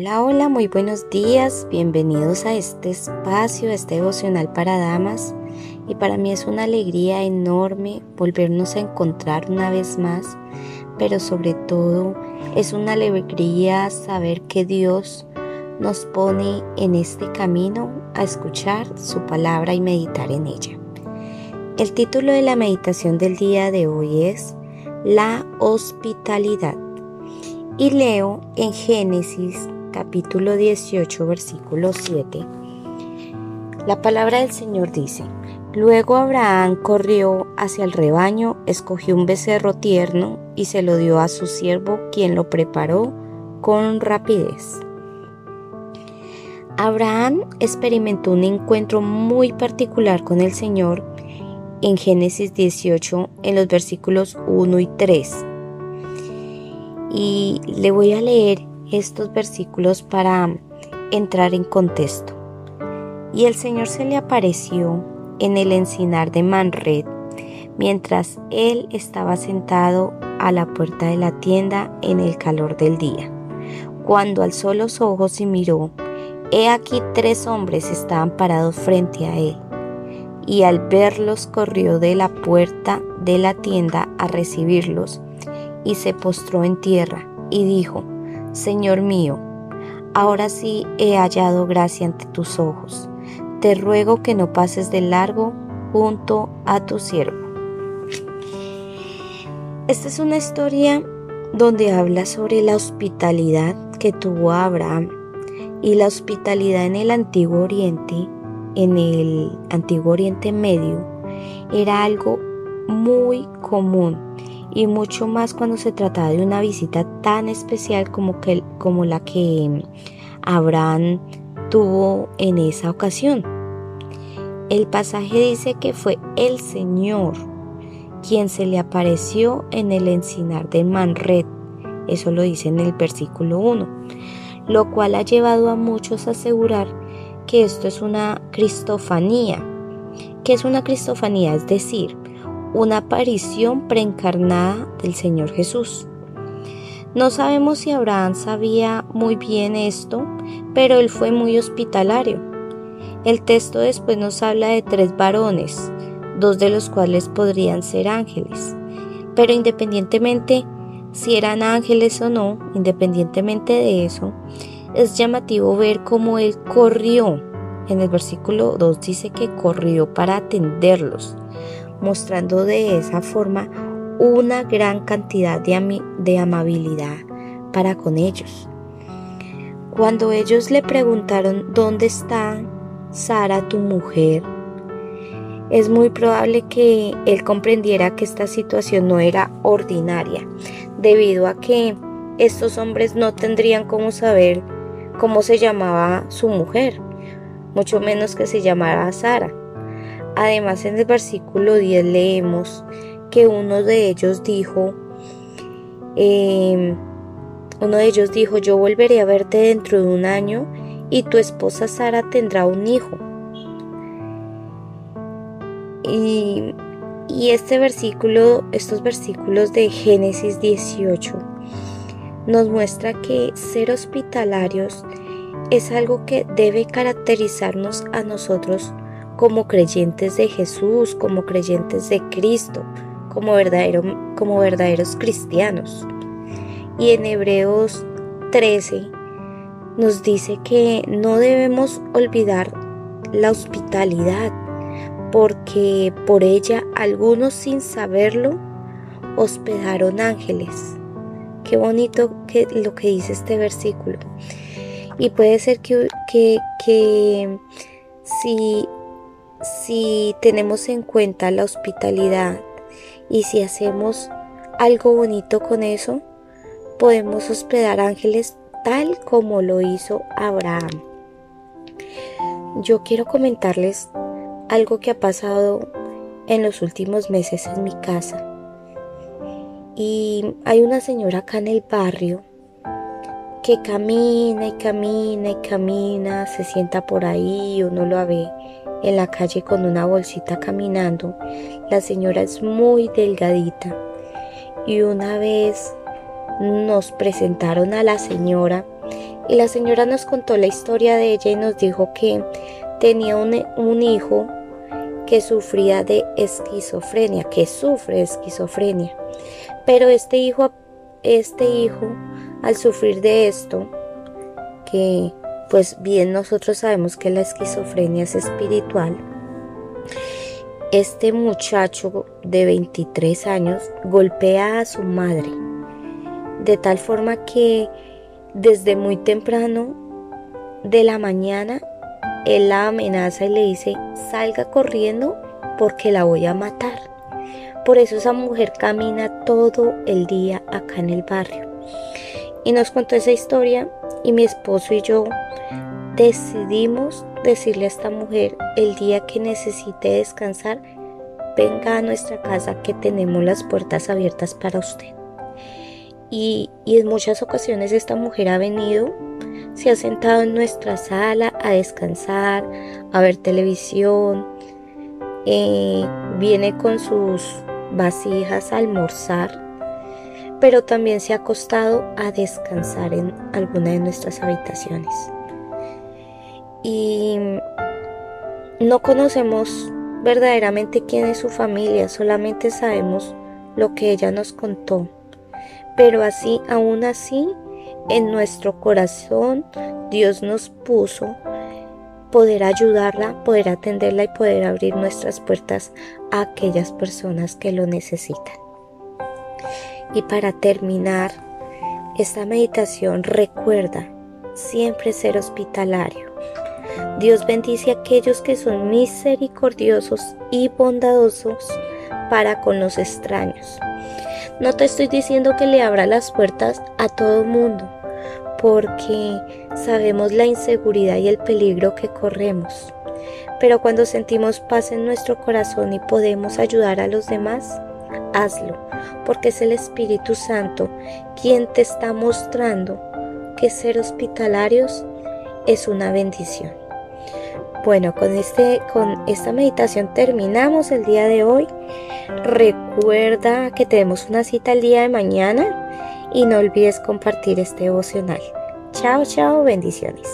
Hola, hola, muy buenos días. Bienvenidos a este espacio, este devocional para damas. Y para mí es una alegría enorme volvernos a encontrar una vez más, pero sobre todo es una alegría saber que Dios nos pone en este camino a escuchar su palabra y meditar en ella. El título de la meditación del día de hoy es La hospitalidad. Y leo en Génesis capítulo 18 versículo 7. La palabra del Señor dice, Luego Abraham corrió hacia el rebaño, escogió un becerro tierno y se lo dio a su siervo, quien lo preparó con rapidez. Abraham experimentó un encuentro muy particular con el Señor en Génesis 18 en los versículos 1 y 3 y le voy a leer estos versículos para entrar en contexto. Y el Señor se le apareció en el encinar de Manred mientras él estaba sentado a la puerta de la tienda en el calor del día. Cuando alzó los ojos y miró, he aquí tres hombres estaban parados frente a él. Y al verlos corrió de la puerta de la tienda a recibirlos y se postró en tierra y dijo, Señor mío, ahora sí he hallado gracia ante tus ojos. Te ruego que no pases de largo junto a tu siervo. Esta es una historia donde habla sobre la hospitalidad que tuvo Abraham y la hospitalidad en el antiguo oriente, en el antiguo oriente medio, era algo muy común y mucho más cuando se trataba de una visita tan especial como, que, como la que Abraham tuvo en esa ocasión. El pasaje dice que fue el Señor quien se le apareció en el encinar de Manred. Eso lo dice en el versículo 1, lo cual ha llevado a muchos a asegurar que esto es una cristofanía. ¿Qué es una cristofanía? Es decir, una aparición preencarnada del Señor Jesús. No sabemos si Abraham sabía muy bien esto, pero él fue muy hospitalario. El texto después nos habla de tres varones, dos de los cuales podrían ser ángeles. Pero independientemente si eran ángeles o no, independientemente de eso, es llamativo ver cómo él corrió. En el versículo 2 dice que corrió para atenderlos mostrando de esa forma una gran cantidad de, amabilidad para con ellos. Cuando ellos le preguntaron dónde está Sara, tu mujer, es muy probable que él comprendiera que esta situación no era ordinaria, debido a que estos hombres no tendrían cómo saber cómo se llamaba su mujer, mucho menos que se llamara Sara. Además, en el versículo 10 leemos que uno de ellos dijo, em, uno de ellos dijo, yo volveré a verte dentro de un año y tu esposa Sara tendrá un hijo. Y, y este versículo, estos versículos de Génesis 18, nos muestra que ser hospitalarios es algo que debe caracterizarnos a nosotros como creyentes de Jesús, como creyentes de Cristo, como, verdadero, como verdaderos cristianos. Y en Hebreos 13 nos dice que no debemos olvidar la hospitalidad, porque por ella algunos sin saberlo hospedaron ángeles. Qué bonito que, lo que dice este versículo. Y puede ser que, que, que si si tenemos en cuenta la hospitalidad y si hacemos algo bonito con eso, podemos hospedar ángeles tal como lo hizo Abraham. Yo quiero comentarles algo que ha pasado en los últimos meses en mi casa. Y hay una señora acá en el barrio que camina y camina y camina, se sienta por ahí, uno lo ve en la calle con una bolsita caminando. La señora es muy delgadita y una vez nos presentaron a la señora Y la señora nos contó la historia de ella y nos dijo que tenía un, un hijo que sufría de esquizofrenia, que sufre esquizofrenia. Pero este hijo, este hijo, al sufrir de esto, que pues bien nosotros sabemos que la esquizofrenia es espiritual, este muchacho de 23 años golpea a su madre de tal forma que desde muy temprano de la mañana él la amenaza y le dice salga corriendo porque la voy a matar. Por eso esa mujer camina todo el día acá en el barrio. Y nos contó esa historia y mi esposo y yo decidimos decirle a esta mujer el día que necesite descansar, venga a nuestra casa que tenemos las puertas abiertas para usted. Y, en muchas ocasiones esta mujer ha venido, se ha sentado en nuestra sala a descansar, a ver televisión, eh, viene con sus vasijas a almorzar, pero también se ha acostado a descansar en alguna de nuestras habitaciones. Y no conocemos verdaderamente quién es su familia, solamente sabemos lo que ella nos contó pero así, aún así, en nuestro corazón Dios nos puso poder ayudarla, poder atenderla y poder abrir nuestras puertas a aquellas personas que lo necesitan. Y para terminar esta meditación, recuerda siempre ser hospitalario. Dios bendice a aquellos que son misericordiosos y bondadosos para con los extraños. No te estoy diciendo que le abra las puertas a todo mundo, porque sabemos la inseguridad y el peligro que corremos. Pero cuando sentimos paz en nuestro corazón y podemos ayudar a los demás, hazlo, porque es el Espíritu Santo quien te está mostrando que ser hospitalarios es una bendición. Bueno, con, este, con esta meditación terminamos el día de hoy. Recuerda que tenemos una cita el día de mañana y no olvides compartir este devocional. Chao, chao, bendiciones.